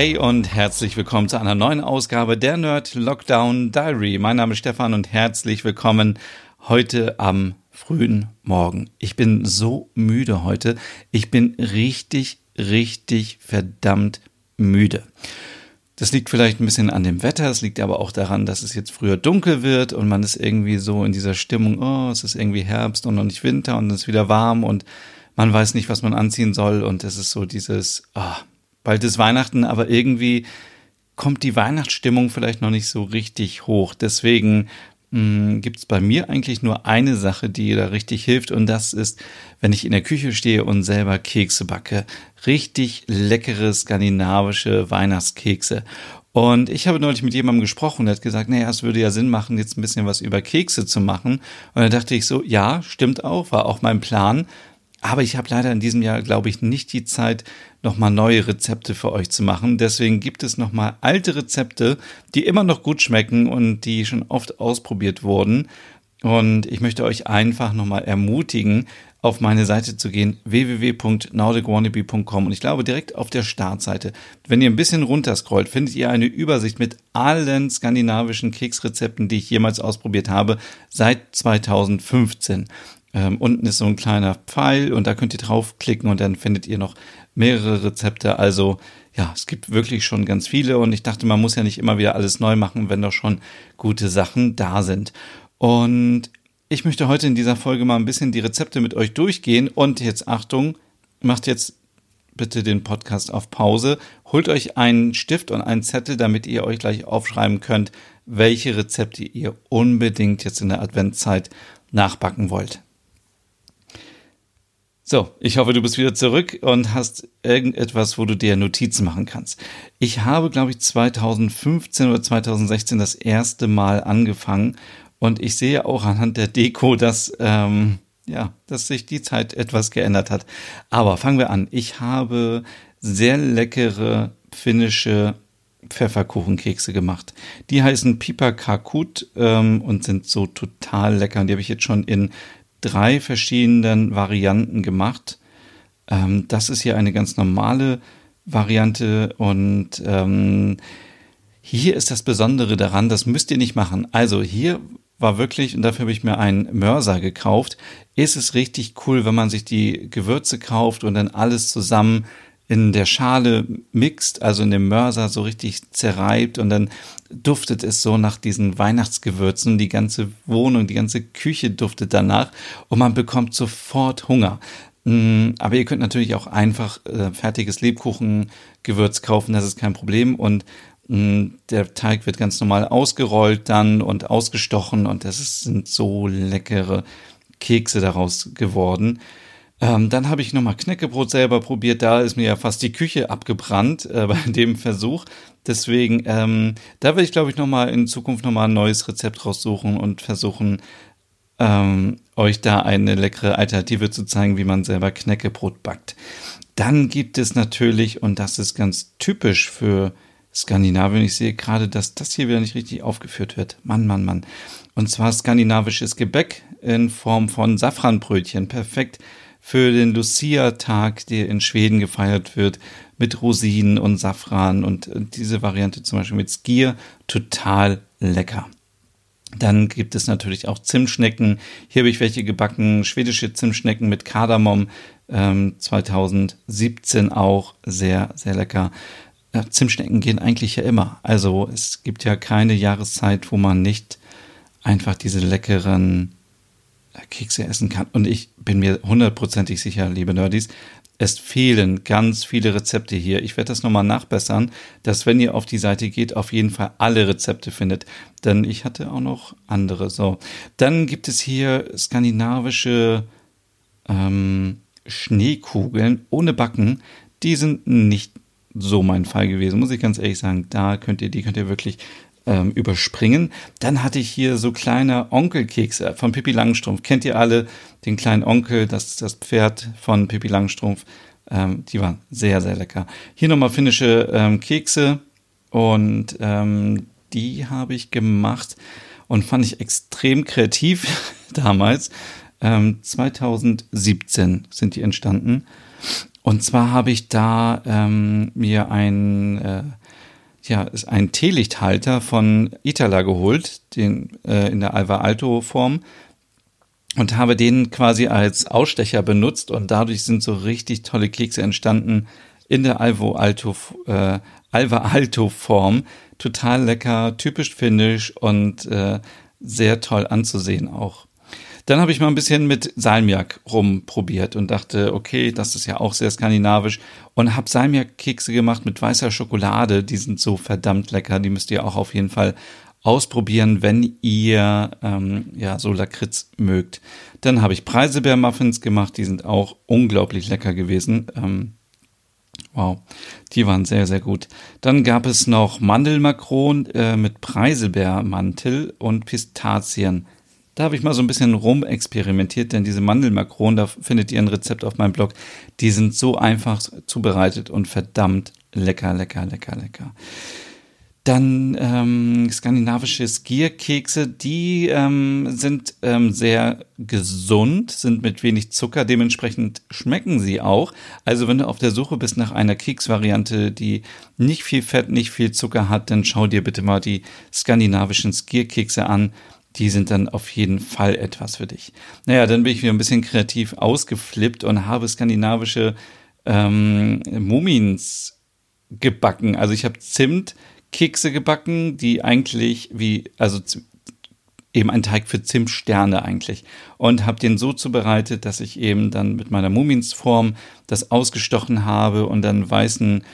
Hey und herzlich willkommen zu einer neuen Ausgabe der Nerd Lockdown Diary. Mein Name ist Stefan und herzlich willkommen heute am frühen Morgen. Ich bin so müde heute. Ich bin richtig, richtig verdammt müde. Das liegt vielleicht ein bisschen an dem Wetter, es liegt aber auch daran, dass es jetzt früher dunkel wird und man ist irgendwie so in dieser Stimmung, oh, es ist irgendwie Herbst und noch nicht Winter und es ist wieder warm und man weiß nicht, was man anziehen soll und es ist so dieses, oh, bald ist Weihnachten, aber irgendwie kommt die Weihnachtsstimmung vielleicht noch nicht so richtig hoch. Deswegen hm, gibt es bei mir eigentlich nur eine Sache, die da richtig hilft und das ist, wenn ich in der Küche stehe und selber Kekse backe. Richtig leckere skandinavische Weihnachtskekse. Und ich habe neulich mit jemandem gesprochen, der hat gesagt, naja, es würde ja Sinn machen, jetzt ein bisschen was über Kekse zu machen. Und dann dachte ich so, ja, stimmt auch, war auch mein Plan. Aber ich habe leider in diesem Jahr, glaube ich, nicht die Zeit, nochmal neue Rezepte für euch zu machen. Deswegen gibt es nochmal alte Rezepte, die immer noch gut schmecken und die schon oft ausprobiert wurden. Und ich möchte euch einfach nochmal ermutigen, auf meine Seite zu gehen, www.nordicwannabe.com und ich glaube direkt auf der Startseite, wenn ihr ein bisschen runterscrollt, findet ihr eine Übersicht mit allen skandinavischen Keksrezepten, die ich jemals ausprobiert habe, seit 2015. Ähm, unten ist so ein kleiner Pfeil und da könnt ihr draufklicken und dann findet ihr noch mehrere Rezepte. Also ja, es gibt wirklich schon ganz viele und ich dachte, man muss ja nicht immer wieder alles neu machen, wenn doch schon gute Sachen da sind. Und ich möchte heute in dieser Folge mal ein bisschen die Rezepte mit euch durchgehen und jetzt Achtung, macht jetzt bitte den Podcast auf Pause, holt euch einen Stift und einen Zettel, damit ihr euch gleich aufschreiben könnt, welche Rezepte ihr unbedingt jetzt in der Adventzeit nachbacken wollt. So, ich hoffe, du bist wieder zurück und hast irgendetwas, wo du dir Notizen machen kannst. Ich habe, glaube ich, 2015 oder 2016 das erste Mal angefangen und ich sehe auch anhand der Deko, dass ähm, ja, dass sich die Zeit etwas geändert hat. Aber fangen wir an. Ich habe sehr leckere finnische Pfefferkuchenkekse gemacht. Die heißen Pipa Kakut ähm, und sind so total lecker. Und die habe ich jetzt schon in drei verschiedenen Varianten gemacht. Ähm, das ist hier eine ganz normale Variante und ähm, hier ist das Besondere daran, das müsst ihr nicht machen. Also hier war wirklich, und dafür habe ich mir einen Mörser gekauft, ist es richtig cool, wenn man sich die Gewürze kauft und dann alles zusammen in der Schale mixt, also in dem Mörser so richtig zerreibt und dann duftet es so nach diesen Weihnachtsgewürzen. Die ganze Wohnung, die ganze Küche duftet danach und man bekommt sofort Hunger. Mm, aber ihr könnt natürlich auch einfach äh, fertiges Lebkuchengewürz kaufen, das ist kein Problem. Und mm, der Teig wird ganz normal ausgerollt dann und ausgestochen und das sind so leckere Kekse daraus geworden. Ähm, dann habe ich nochmal Knäckebrot selber probiert. Da ist mir ja fast die Küche abgebrannt äh, bei dem Versuch. Deswegen, ähm, da will ich, glaube ich, nochmal in Zukunft nochmal ein neues Rezept raussuchen und versuchen, ähm, euch da eine leckere Alternative zu zeigen, wie man selber Knäckebrot backt. Dann gibt es natürlich, und das ist ganz typisch für Skandinavien, ich sehe gerade, dass das hier wieder nicht richtig aufgeführt wird. Mann, Mann, Mann. Und zwar skandinavisches Gebäck in Form von Safranbrötchen. Perfekt für den Lucia-Tag, der in Schweden gefeiert wird, mit Rosinen und Safran und äh, diese Variante zum Beispiel mit Skier, total lecker. Dann gibt es natürlich auch Zimtschnecken. Hier habe ich welche gebacken, schwedische Zimtschnecken mit Kardamom, ähm, 2017 auch sehr, sehr lecker. Ja, Zimtschnecken gehen eigentlich ja immer. Also es gibt ja keine Jahreszeit, wo man nicht einfach diese leckeren Kekse essen kann. Und ich bin mir hundertprozentig sicher, liebe Nerdies, es fehlen ganz viele Rezepte hier. Ich werde das nochmal nachbessern, dass wenn ihr auf die Seite geht, auf jeden Fall alle Rezepte findet. Denn ich hatte auch noch andere. So, dann gibt es hier skandinavische ähm, Schneekugeln ohne Backen. Die sind nicht so mein Fall gewesen, muss ich ganz ehrlich sagen. Da könnt ihr, die könnt ihr wirklich ähm, überspringen. Dann hatte ich hier so kleine Onkelkekse von Pippi Langstrumpf. Kennt ihr alle den kleinen Onkel, das ist das Pferd von Pippi Langstrumpf. Ähm, die waren sehr, sehr lecker. Hier nochmal finnische ähm, Kekse und ähm, die habe ich gemacht und fand ich extrem kreativ damals. Ähm, 2017 sind die entstanden. Und zwar habe ich da ähm, mir ein, äh, ja, ist ein Teelichthalter von Itala geholt, den äh, in der Alva Alto Form und habe den quasi als Ausstecher benutzt und dadurch sind so richtig tolle Kekse entstanden in der Alvo Alto, äh, Alva Alto Form. Total lecker, typisch finnisch und äh, sehr toll anzusehen auch. Dann habe ich mal ein bisschen mit Salmiak rumprobiert und dachte, okay, das ist ja auch sehr skandinavisch und habe Salmiak-Kekse gemacht mit weißer Schokolade. Die sind so verdammt lecker, die müsst ihr auch auf jeden Fall ausprobieren, wenn ihr ähm, ja so Lakritz mögt. Dann habe ich Preiselbeer-Muffins gemacht, die sind auch unglaublich lecker gewesen. Ähm, wow, die waren sehr, sehr gut. Dann gab es noch Mandelmakron äh, mit Preiselbeermantel und Pistazien. Da habe ich mal so ein bisschen rumexperimentiert, denn diese Mandelmakronen, da findet ihr ein Rezept auf meinem Blog, die sind so einfach zubereitet und verdammt lecker, lecker, lecker, lecker. Dann ähm, skandinavische Skierkekse, die ähm, sind ähm, sehr gesund, sind mit wenig Zucker, dementsprechend schmecken sie auch. Also wenn du auf der Suche bist nach einer Keksvariante, die nicht viel Fett, nicht viel Zucker hat, dann schau dir bitte mal die skandinavischen Skierkekse an. Die sind dann auf jeden Fall etwas für dich. Naja, dann bin ich wieder ein bisschen kreativ ausgeflippt und habe skandinavische ähm, Mumins gebacken. Also ich habe Zimt, Kekse gebacken, die eigentlich wie, also eben ein Teig für Zimtsterne eigentlich. Und habe den so zubereitet, dass ich eben dann mit meiner Muminsform das ausgestochen habe und dann weißen,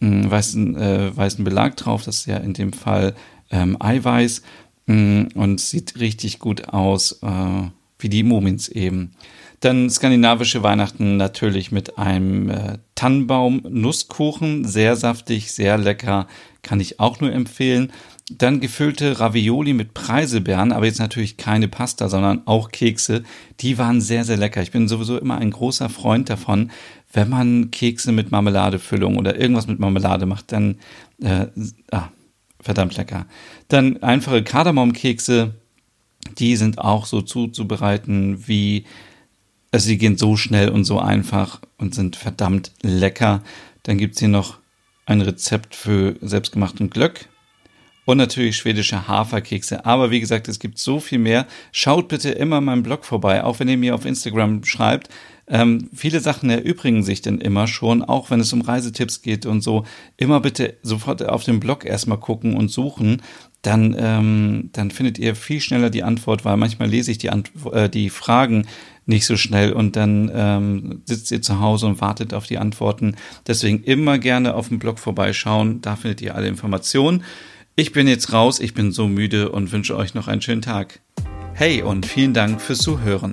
hm, weißen, äh, weißen Belag drauf. Das ist ja in dem Fall ähm, Eiweiß und sieht richtig gut aus, äh, wie die Mumins eben. Dann skandinavische Weihnachten natürlich mit einem äh, Tannenbaum-Nusskuchen. Sehr saftig, sehr lecker. Kann ich auch nur empfehlen. Dann gefüllte Ravioli mit Preiselbeeren, aber jetzt natürlich keine Pasta, sondern auch Kekse. Die waren sehr, sehr lecker. Ich bin sowieso immer ein großer Freund davon, wenn man Kekse mit Marmeladefüllung oder irgendwas mit Marmelade macht, dann äh, ah, verdammt lecker. Dann einfache Kardamomkekse, die sind auch so zuzubereiten wie also sie gehen so schnell und so einfach und sind verdammt lecker. Dann gibt's hier noch ein Rezept für selbstgemachten Glöck und natürlich schwedische Haferkekse. Aber wie gesagt, es gibt so viel mehr. Schaut bitte immer meinem Blog vorbei, auch wenn ihr mir auf Instagram schreibt. Ähm, viele Sachen erübrigen sich denn immer schon, auch wenn es um Reisetipps geht und so. Immer bitte sofort auf dem Blog erstmal gucken und suchen. Dann, ähm, dann findet ihr viel schneller die Antwort, weil manchmal lese ich die, Ant äh, die Fragen nicht so schnell und dann ähm, sitzt ihr zu Hause und wartet auf die Antworten. Deswegen immer gerne auf dem Blog vorbeischauen, da findet ihr alle Informationen. Ich bin jetzt raus, ich bin so müde und wünsche euch noch einen schönen Tag. Hey und vielen Dank fürs Zuhören.